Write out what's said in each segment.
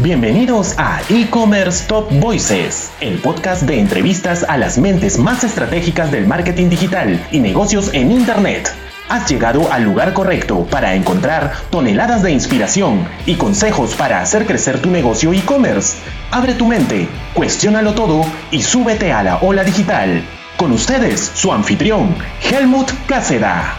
Bienvenidos a E-Commerce Top Voices, el podcast de entrevistas a las mentes más estratégicas del marketing digital y negocios en Internet. Has llegado al lugar correcto para encontrar toneladas de inspiración y consejos para hacer crecer tu negocio e-commerce. Abre tu mente, cuestiónalo todo y súbete a la ola digital. Con ustedes, su anfitrión, Helmut Cáceda.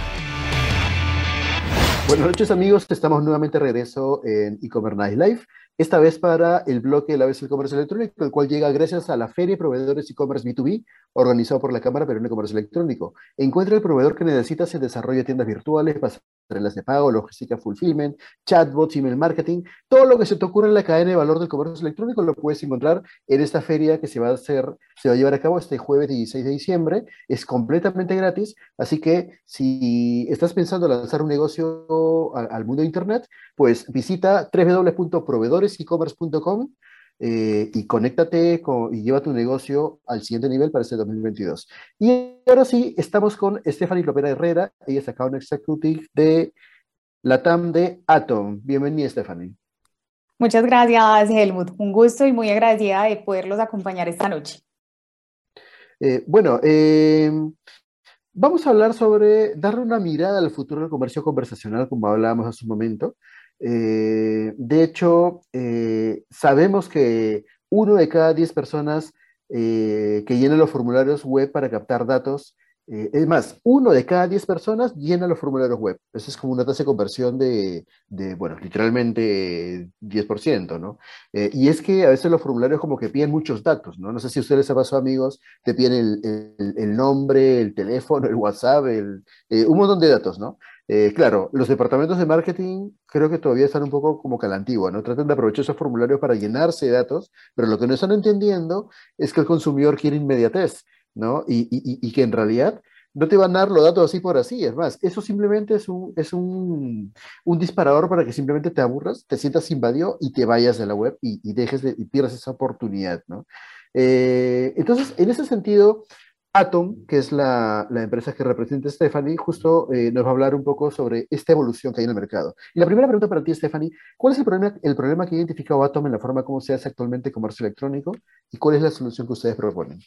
Buenas noches amigos, estamos nuevamente regreso en e-commerce Night Live esta vez para el bloque la vez del comercio electrónico, el cual llega gracias a la Feria de Proveedores e-commerce B2B, organizado por la Cámara Peruana de Comercio Electrónico. Encuentra el proveedor que necesitas en desarrollo de tiendas virtuales, pasarelas de pago, logística fulfillment, chatbots, email marketing, todo lo que se te ocurra en la cadena de valor del comercio electrónico lo puedes encontrar en esta feria que se va a hacer, se va a llevar a cabo este jueves 16 de diciembre. Es completamente gratis, así que si estás pensando lanzar un negocio al, al mundo de internet, pues visita www.proveedores e-commerce.com eh, y conéctate y lleva tu negocio al siguiente nivel para este 2022. Y ahora sí, estamos con Stephanie Lopera Herrera, ella es Account Executive de la TAM de Atom. Bienvenida, Stephanie. Muchas gracias, Helmut. Un gusto y muy agradecida de poderlos acompañar esta noche. Eh, bueno, eh, vamos a hablar sobre darle una mirada al futuro del comercio conversacional, como hablábamos hace un momento. Eh, de hecho, eh, sabemos que uno de cada diez personas eh, que llenan los formularios web para captar datos, es más, uno de cada diez personas llena los formularios web. Eso es como una tasa de conversión de, bueno, literalmente 10%, ¿no? y es que a veces los formularios como que piden muchos datos, ¿no? No sé si ustedes les ha pasado, amigos, te piden el, nombre, el teléfono, el WhatsApp, un montón de datos, ¿no? Eh, claro, los departamentos de marketing creo que todavía están un poco como calantigua, ¿no? Tratan de aprovechar esos formularios para llenarse de datos, pero lo que no están entendiendo es que el consumidor quiere inmediatez, ¿no? Y, que en realidad no te van a dar los datos así por así, es más, eso simplemente es un, es un, disparador para que simplemente te aburras, te sientas invadido y te vayas de la web y, dejes de, y pierdas esa oportunidad, ¿no? Eh, entonces, en ese sentido, Atom, que es la, empresa que representa Stephanie, justo eh, nos va a hablar un poco sobre esta evolución que hay en el mercado. Y la primera pregunta para ti, Stephanie, ¿cuál es el problema, el problema que ha identificado Atom en la forma como se hace actualmente comercio electrónico y cuál es la solución que ustedes proponen?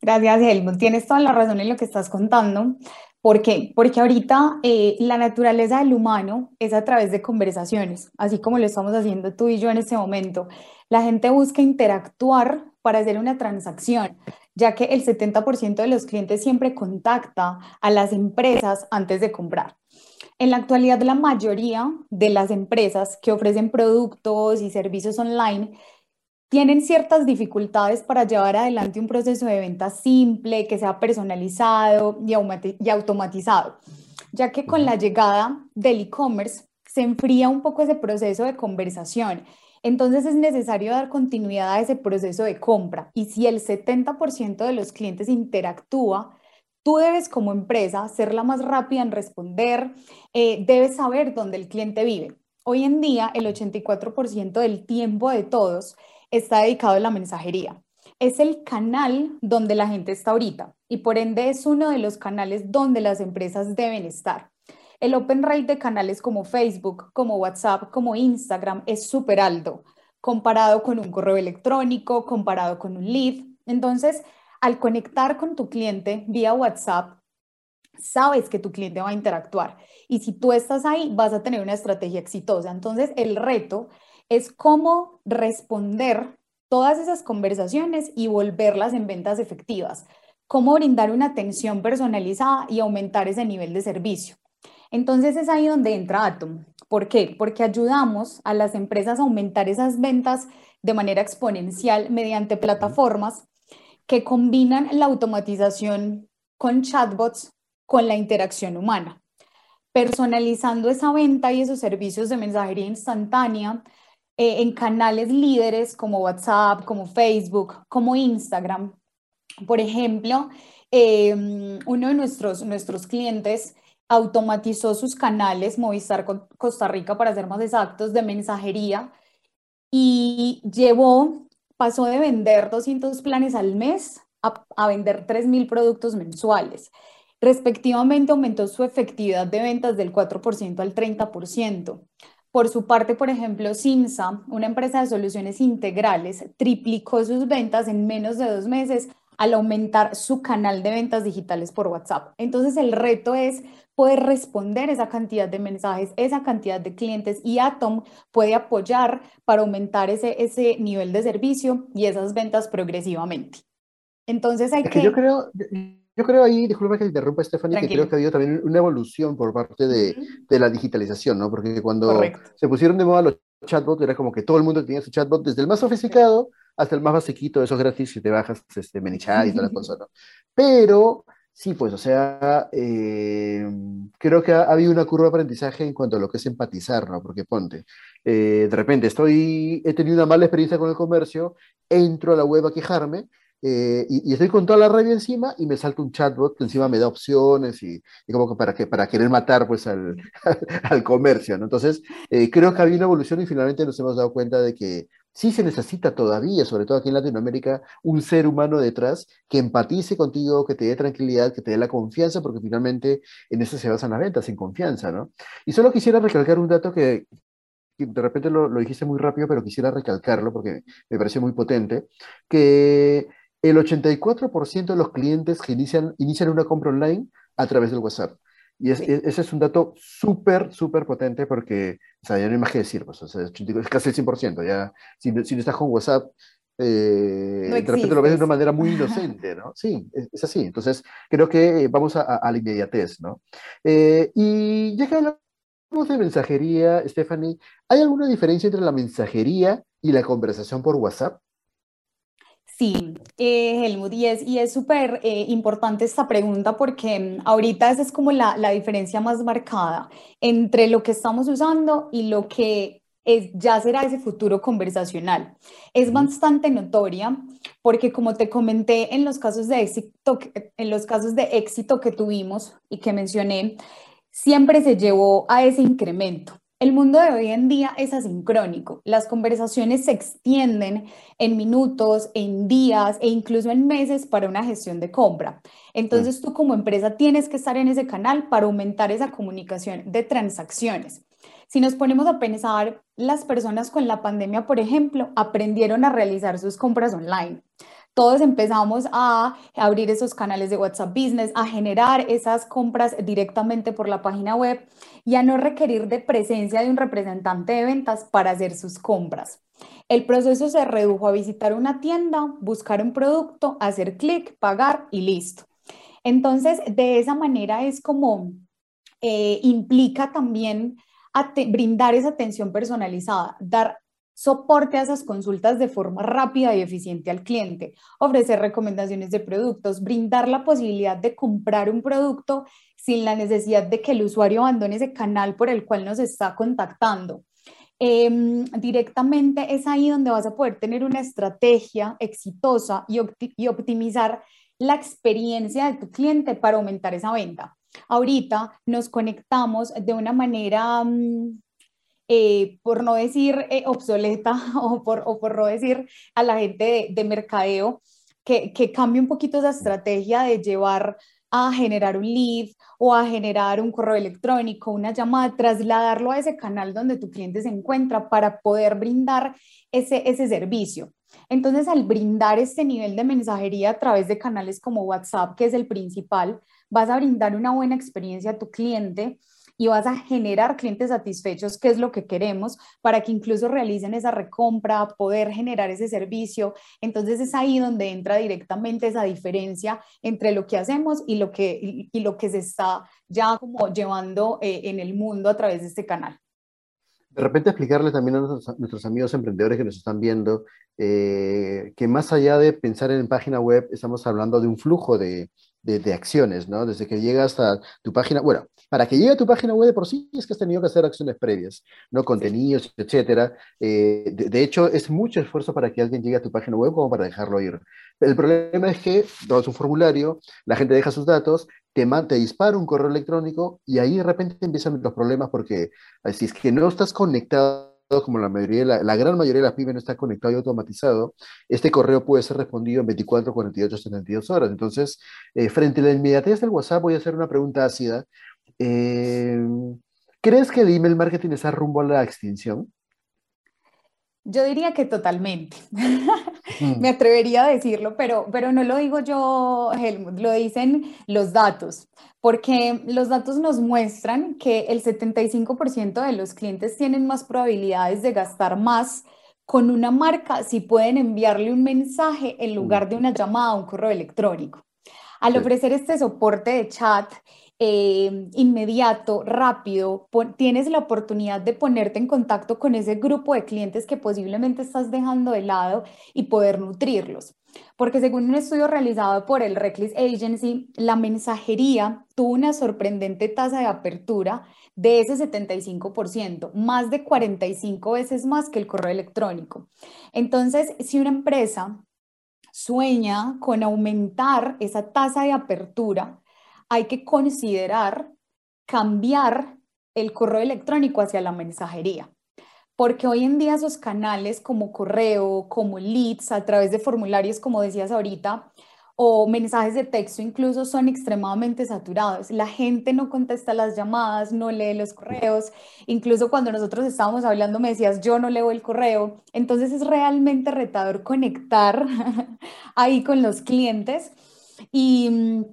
Gracias, Helmut. Tienes toda la razón en lo que estás contando. ¿Por qué? Porque ahorita eh, la naturaleza del humano es a través de conversaciones, así como lo estamos haciendo tú y yo en este momento. La gente busca interactuar para hacer una transacción ya que el 70% de los clientes siempre contacta a las empresas antes de comprar. En la actualidad, la mayoría de las empresas que ofrecen productos y servicios online tienen ciertas dificultades para llevar adelante un proceso de venta simple, que sea personalizado y automatizado, ya que con la llegada del e-commerce se enfría un poco ese proceso de conversación entonces es necesario dar continuidad a ese proceso de compra y si el 70% de los clientes interactúa, tú debes como empresa ser la más rápida en responder, eh, debes saber dónde el cliente vive. Hoy en día el 84% del tiempo de todos está dedicado a la mensajería. Es el canal donde la gente está ahorita y por ende es uno de los canales donde las empresas deben estar. El open rate de canales como Facebook, como WhatsApp, como Instagram es súper alto comparado con un correo electrónico, comparado con un lead. Entonces, al conectar con tu cliente vía WhatsApp, sabes que tu cliente va a interactuar. Y si tú estás ahí, vas a tener una estrategia exitosa. Entonces, el reto es cómo responder todas esas conversaciones y volverlas en ventas efectivas. Cómo brindar una atención personalizada y aumentar ese nivel de servicio. Entonces es ahí donde entra Atom. ¿Por qué? Porque ayudamos a las empresas a aumentar esas ventas de manera exponencial mediante plataformas que combinan la automatización con chatbots con la interacción humana, personalizando esa venta y esos servicios de mensajería instantánea eh, en canales líderes como WhatsApp, como Facebook, como Instagram. Por ejemplo, eh, uno de nuestros, nuestros clientes automatizó sus canales, Movistar Costa Rica para ser más exactos, de mensajería y llevó, pasó de vender 200 planes al mes a, a vender 3.000 productos mensuales. Respectivamente aumentó su efectividad de ventas del 4% al 30%. Por su parte, por ejemplo, Simsa, una empresa de soluciones integrales, triplicó sus ventas en menos de dos meses al aumentar su canal de ventas digitales por WhatsApp. Entonces, el reto es poder responder esa cantidad de mensajes, esa cantidad de clientes y Atom puede apoyar para aumentar ese, ese nivel de servicio y esas ventas progresivamente. Entonces hay que... Yo creo, yo creo ahí, disculpa que interrumpa Stephanie, que creo que ha habido también una evolución por parte de, de la digitalización, ¿no? Porque cuando se pusieron de moda los chatbots, era como que todo el mundo tenía su chatbot, desde el más sofisticado hasta el más basiquito, esos gratis, si te bajas este, Menichat y toda la cosa, ¿no? Pero sí, pues, o sea, eh, creo que ha, habido una curva de aprendizaje en cuanto a lo que es empatizar, ¿no? Porque ponte, eh, de repente estoy, he tenido una mala experiencia con el comercio, entro a la web a quejarme, eh, y, estoy con toda la rabia encima y me salta un chatbot que encima me da opciones y, como que para, que, para querer matar pues al, al comercio, ¿no? Entonces, creo que ha habido una evolución y finalmente nos hemos dado cuenta de que sí se necesita todavía, sobre todo aquí en Latinoamérica, un ser humano detrás que empatice contigo, que te dé tranquilidad, que te dé la confianza, porque finalmente en eso se basan las ventas, en confianza, ¿no? Y solo quisiera recalcar un dato que, de repente lo, lo, dijiste muy rápido, pero quisiera recalcarlo porque me pareció muy potente, que el 84% de los clientes que inician, inician una compra online a través del WhatsApp. Y ese es un dato súper, súper potente porque, o sea, ya no hay más que decir, pues, o sea, es casi el 100%, ya, si, si no estás con WhatsApp, eh, de repente lo ves de una manera muy inocente, ¿no? Sí, es, así. Entonces, creo que vamos a, la inmediatez, ¿no? Eh, y ya que hablamos de mensajería, Stephanie, ¿hay alguna diferencia entre la mensajería y la conversación por WhatsApp? Sí, eh, Helmut, y es y es súper eh, importante esta pregunta porque mm, ahorita esa es como la, la, diferencia más marcada entre lo que estamos usando y lo que es, ya será ese futuro conversacional. Es bastante notoria porque como te comenté en los casos de éxito, en los casos de éxito que tuvimos y que mencioné, siempre se llevó a ese incremento. El mundo de hoy en día es asincrónico. Las conversaciones se extienden en minutos, en días e incluso en meses para una gestión de compra. Entonces tú como empresa tienes que estar en ese canal para aumentar esa comunicación de transacciones. Si nos ponemos a pensar, las personas con la pandemia, por ejemplo, aprendieron a realizar sus compras online todos empezamos a abrir esos canales de WhatsApp Business, a generar esas compras directamente por la página web y a no requerir de presencia de un representante de ventas para hacer sus compras. El proceso se redujo a visitar una tienda, buscar un producto, hacer clic, pagar y listo. Entonces, de esa manera es como eh, implica también brindar esa atención personalizada, dar soporte a esas consultas de forma rápida y eficiente al cliente, ofrecer recomendaciones de productos, brindar la posibilidad de comprar un producto sin la necesidad de que el usuario abandone ese canal por el cual nos está contactando. Em, directamente es ahí donde vas a poder tener una estrategia exitosa y, optimizar la experiencia de tu cliente para aumentar esa venta. Ahorita nos conectamos de una manera mm, eh, por no decir eh, obsoleta o por, o por no decir a la gente de, mercadeo, que, que, cambie un poquito esa estrategia de llevar a generar un lead o a generar un correo electrónico, una llamada, trasladarlo a ese canal donde tu cliente se encuentra para poder brindar ese, ese servicio. Entonces, al brindar este nivel de mensajería a través de canales como WhatsApp, que es el principal, vas a brindar una buena experiencia a tu cliente y vas a generar clientes satisfechos, que es lo que queremos, para que incluso realicen esa recompra, poder generar ese servicio. Entonces es ahí donde entra directamente esa diferencia entre lo que hacemos y lo que, y, lo que se está ya como llevando eh, en el mundo a través de este canal. De repente explicarle también a nuestros, amigos emprendedores que nos están viendo eh, que más allá de pensar en página web, estamos hablando de un flujo de, de, acciones, ¿no? Desde que llegas a tu página, bueno, para que llegue a tu página web de por sí es que has tenido que hacer acciones previas, ¿no? Contenidos, etcétera. Eh, de, hecho, es mucho esfuerzo para que alguien llegue a tu página web como para dejarlo ir. El problema es que das un formulario, la gente deja sus datos, te, te dispara un correo electrónico y ahí de repente empiezan los problemas porque si es que no estás conectado como la mayoría, la, la, gran mayoría de las pymes no está conectado y automatizado, este correo puede ser respondido en 24, 48, 72 horas. Entonces, eh, frente a la inmediatez del WhatsApp, voy a hacer una pregunta ácida. Eh, ¿Qué ¿Crees que el email marketing está rumbo a la extinción? Yo diría que totalmente. Mm. Me atrevería a decirlo, pero, pero no lo digo yo, Helmut, lo dicen los datos, porque los datos nos muestran que el 75% de los clientes tienen más probabilidades de gastar más con una marca si pueden enviarle un mensaje en lugar de una llamada o un correo electrónico. Al ofrecer este soporte de chat eh, inmediato, rápido, tienes la oportunidad de ponerte en contacto con ese grupo de clientes que posiblemente estás dejando de lado y poder nutrirlos. Porque según un estudio realizado por el Reckless Agency, la mensajería tuvo una sorprendente tasa de apertura de ese 75%, más de 45 veces más que el correo electrónico. Entonces, si una empresa sueña con aumentar esa tasa de apertura, hay que considerar cambiar el correo electrónico hacia la mensajería. Porque hoy en día esos canales como correo, como leads, a través de formularios, como decías ahorita, o mensajes de texto incluso son extremadamente saturados. La gente no contesta las llamadas, no lee los correos. Incluso cuando nosotros estábamos hablando me decías, yo no leo el correo. Entonces es realmente retador conectar ahí con los clientes. Y mm,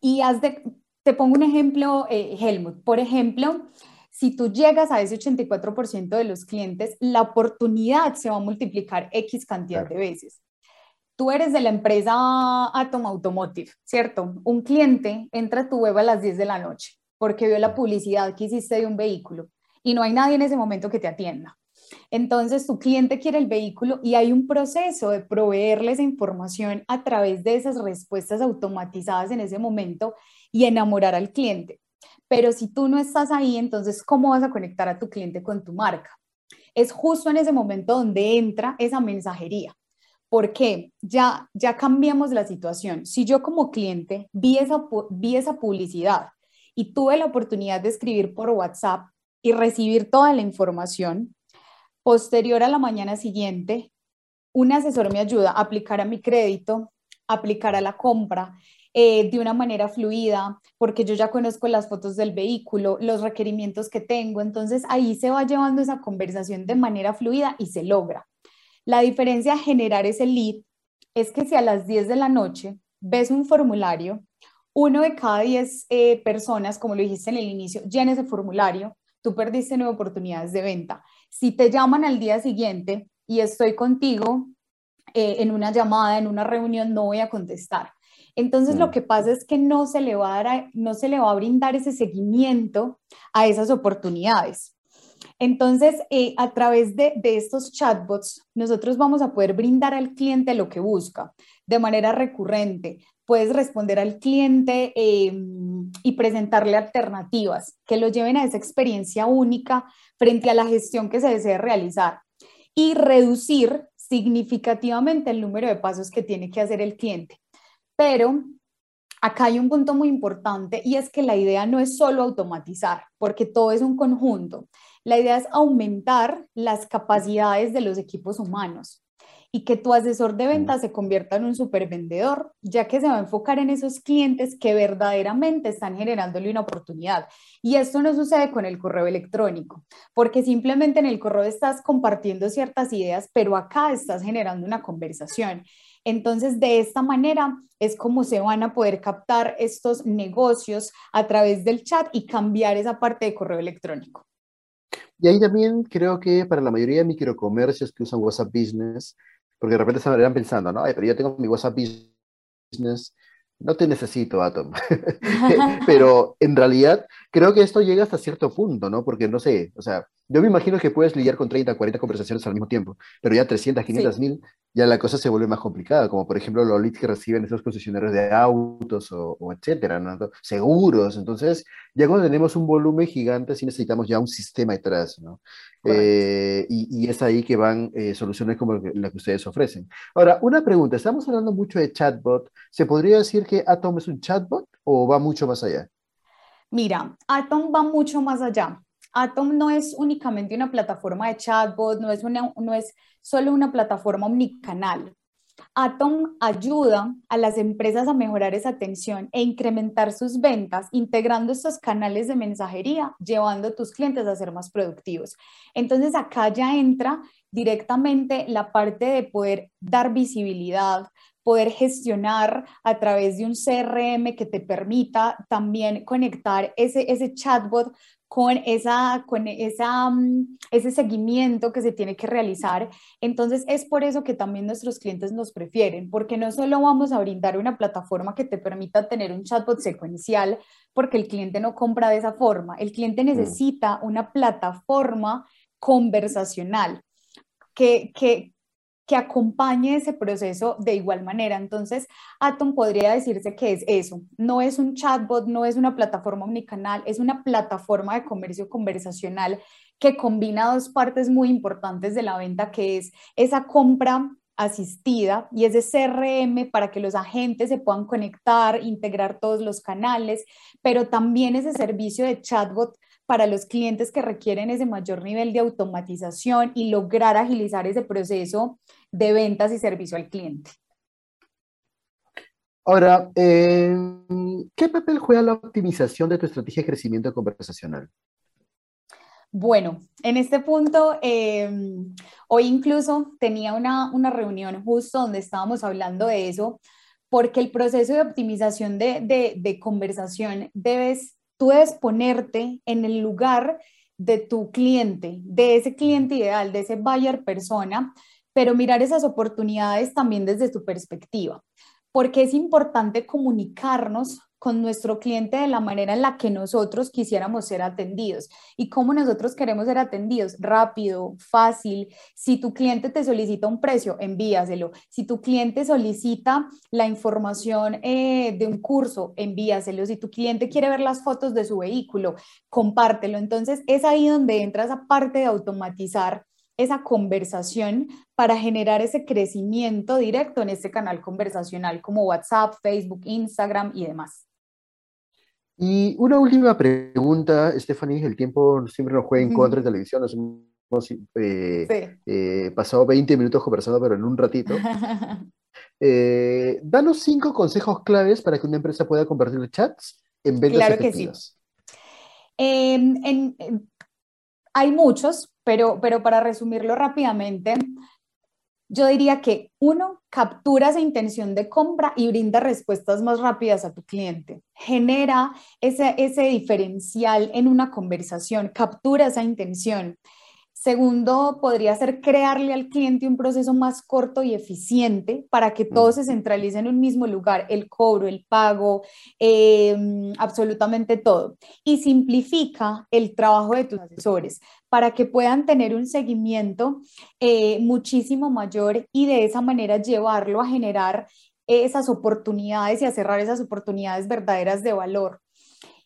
y haz de, te pongo un ejemplo, eh, Helmut. Por ejemplo, si tú llegas a ese 84% de los clientes, la oportunidad se va a multiplicar X cantidad de veces. Tú eres de la empresa Atom Automotive, ¿cierto? Un cliente entra a tu web a las 10 de la noche porque vio la publicidad que hiciste de un vehículo y no hay nadie en ese momento que te atienda. Entonces, tu cliente quiere el vehículo y hay un proceso de proveerle esa información a través de esas respuestas automatizadas en ese momento y enamorar al cliente. Pero si tú no estás ahí, entonces, ¿cómo vas a conectar a tu cliente con tu marca? Es justo en ese momento donde entra esa mensajería. porque Ya, ya cambiamos la situación. Si yo como cliente vi esa, vi esa publicidad y tuve la oportunidad de escribir por WhatsApp y recibir toda la información, Posterior a la mañana siguiente, un asesor me ayuda a aplicar a mi crédito, aplicar a la compra eh, de una manera fluida, porque yo ya conozco las fotos del vehículo, los requerimientos que tengo, entonces ahí se va llevando esa conversación de manera fluida y se logra. La diferencia a generar ese lead es que si a las 10 de la noche ves un formulario, uno de cada 10 eh, personas, como lo dijiste en el inicio, llena ese formulario, tú perdiste nueve oportunidades de venta. Si te llaman al día siguiente y estoy contigo eh, en una llamada, en una reunión, no voy a contestar. Entonces lo que pasa es que no se le va a dar, no se le va a brindar ese seguimiento a esas oportunidades. Entonces, eh, a través de, de, estos chatbots, nosotros vamos a poder brindar al cliente lo que busca de manera recurrente, puedes responder al cliente em, y presentarle alternativas que lo lleven a esa experiencia única frente a la gestión que se desee realizar y reducir significativamente el número de pasos que tiene que hacer el cliente. Pero acá hay un punto muy importante y es que la idea no es solo automatizar, porque todo es un conjunto. La idea es aumentar las capacidades de los equipos humanos y que tu asesor de ventas se convierta en un supervendedor, ya que se va a enfocar en esos clientes que verdaderamente están generándole una oportunidad. Y esto no sucede con el correo electrónico, porque simplemente en el correo estás compartiendo ciertas ideas, pero acá estás generando una conversación. Entonces, de esta manera es como se van a poder captar estos negocios a través del chat y cambiar esa parte de correo electrónico. Y ahí también creo que para la mayoría de microcomercios que usan WhatsApp Business, porque de repente estarían pensando, no, pero yo tengo mi WhatsApp Business, no te necesito, Atom. pero en realidad creo que esto llega hasta cierto punto, ¿no? Porque no sé, o sea, yo me imagino que puedes lidiar con 30, 40 conversaciones al mismo tiempo, pero ya 300, 500 mil, ya la cosa se vuelve más complicada, como por ejemplo los leads que reciben esos concesionarios de autos o, etcétera, ¿no? seguros. Entonces, ya cuando tenemos un volumen gigante, sí necesitamos ya un sistema detrás, ¿no? Eh, y, es ahí que van eh, soluciones como la que ustedes ofrecen. Ahora, una pregunta, estamos hablando mucho de chatbot. ¿Se podría decir que Atom es un chatbot o va mucho más allá? Mira, Atom va mucho más allá. Atom no es únicamente una plataforma de chatbot, no es, solo una plataforma omnicanal. Atom ayuda a las empresas a mejorar esa atención e incrementar sus ventas integrando estos canales de mensajería, llevando a tus clientes a ser más productivos. Entonces acá ya entra directamente la parte de poder dar visibilidad, poder gestionar a través de un CRM que te permita también conectar ese, ese chatbot con, esa, con esa, mm, ese seguimiento que se tiene que realizar. Entonces es por eso que también nuestros clientes nos prefieren, porque no solo vamos a brindar una plataforma que te permita tener un chatbot secuencial, porque el cliente no compra de esa forma, el cliente mm. necesita una plataforma conversacional que, que, que acompañe ese proceso de igual manera. Entonces, Atom podría decirse que es eso, no es un chatbot, no es una plataforma omnicanal, es una plataforma de comercio conversacional que combina dos partes muy importantes de la venta, que es esa compra asistida y ese CRM para que los agentes se puedan conectar, integrar todos los canales, pero también ese servicio de chatbot para los clientes que requieren ese mayor nivel de automatización y lograr agilizar ese proceso de ventas y servicio al cliente. Ahora, eh, ¿qué papel juega la optimización de tu estrategia de crecimiento conversacional? Bueno, en este punto, eh, hoy incluso tenía una, una, reunión justo donde estábamos hablando de eso, porque el proceso de optimización de, de, de conversación debes tú debes ponerte en el lugar de tu cliente, de ese cliente ideal, de ese buyer persona, pero mirar esas oportunidades también desde tu perspectiva, porque es importante comunicarnos con nuestro cliente de la manera en la que nosotros quisiéramos ser atendidos y cómo nosotros queremos ser atendidos, rápido, fácil. Si tu cliente te solicita un precio, envíaselo. Si tu cliente solicita la información eh, de un curso, envíaselo. Si tu cliente quiere ver las fotos de su vehículo, compártelo. Entonces es ahí donde entra esa parte de automatizar esa conversación para generar ese crecimiento directo en este canal conversacional como WhatsApp, Facebook, Instagram y demás. Y una última pregunta, Stephanie, el tiempo siempre nos juega en contra de televisión, nos hemos eh, eh, pasado 20 minutos conversando, pero en un ratito. Eh, danos cinco consejos claves para que una empresa pueda convertir chats en ventas claro efectivas. Que sí. Em, hay muchos, pero, pero para resumirlo rápidamente, yo diría que uno, captura esa intención de compra y brinda respuestas más rápidas a tu cliente. Genera ese, ese diferencial en una conversación, captura esa intención. Segundo, podría ser crearle al cliente un proceso más corto y eficiente para que todo se centralice en un mismo lugar, el cobro, el pago, em, absolutamente todo. Y simplifica el trabajo de tus asesores para que puedan tener un seguimiento eh, muchísimo mayor y de esa manera llevarlo a generar esas oportunidades y a cerrar esas oportunidades verdaderas de valor.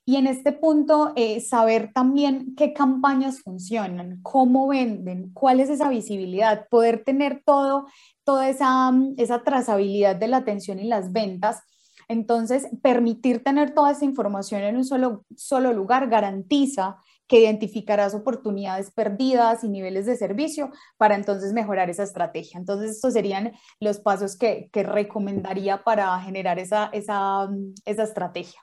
Y en este punto, eh, saber también qué campañas funcionan, cómo venden, cuál es esa visibilidad, poder tener todo, toda esa, esa trazabilidad de la atención y las ventas. Entonces, permitir tener toda esa información en un solo, solo lugar garantiza que identificarás oportunidades perdidas y niveles de servicio para entonces mejorar esa estrategia. Entonces, estos serían los pasos que, que recomendaría para generar esa, esa, mm, esa estrategia.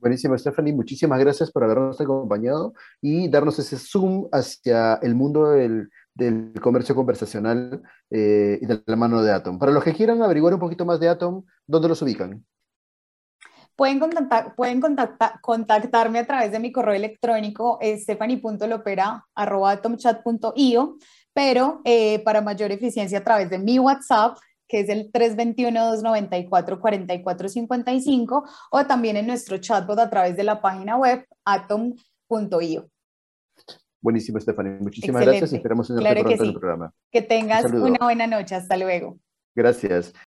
Buenísimo, Stephanie. Muchísimas gracias por habernos acompañado y darnos ese zoom hacia el mundo del, comercio conversacional eh, y de la mano de Atom. Para los que quieran averiguar un poquito más de Atom, ¿dónde los ubican? Pueden, contactar, pueden contactarme a través de mi correo electrónico eh, stephanie.lopera.atomchat.io, pero eh, para mayor eficiencia a través de mi WhatsApp que es el 321-294-4455, o también en nuestro chatbot a través de la página web atom.io. Buenísimo, Stephanie. Muchísimas gracias esperamos en el programa. Que tengas una buena noche. Hasta luego. Gracias.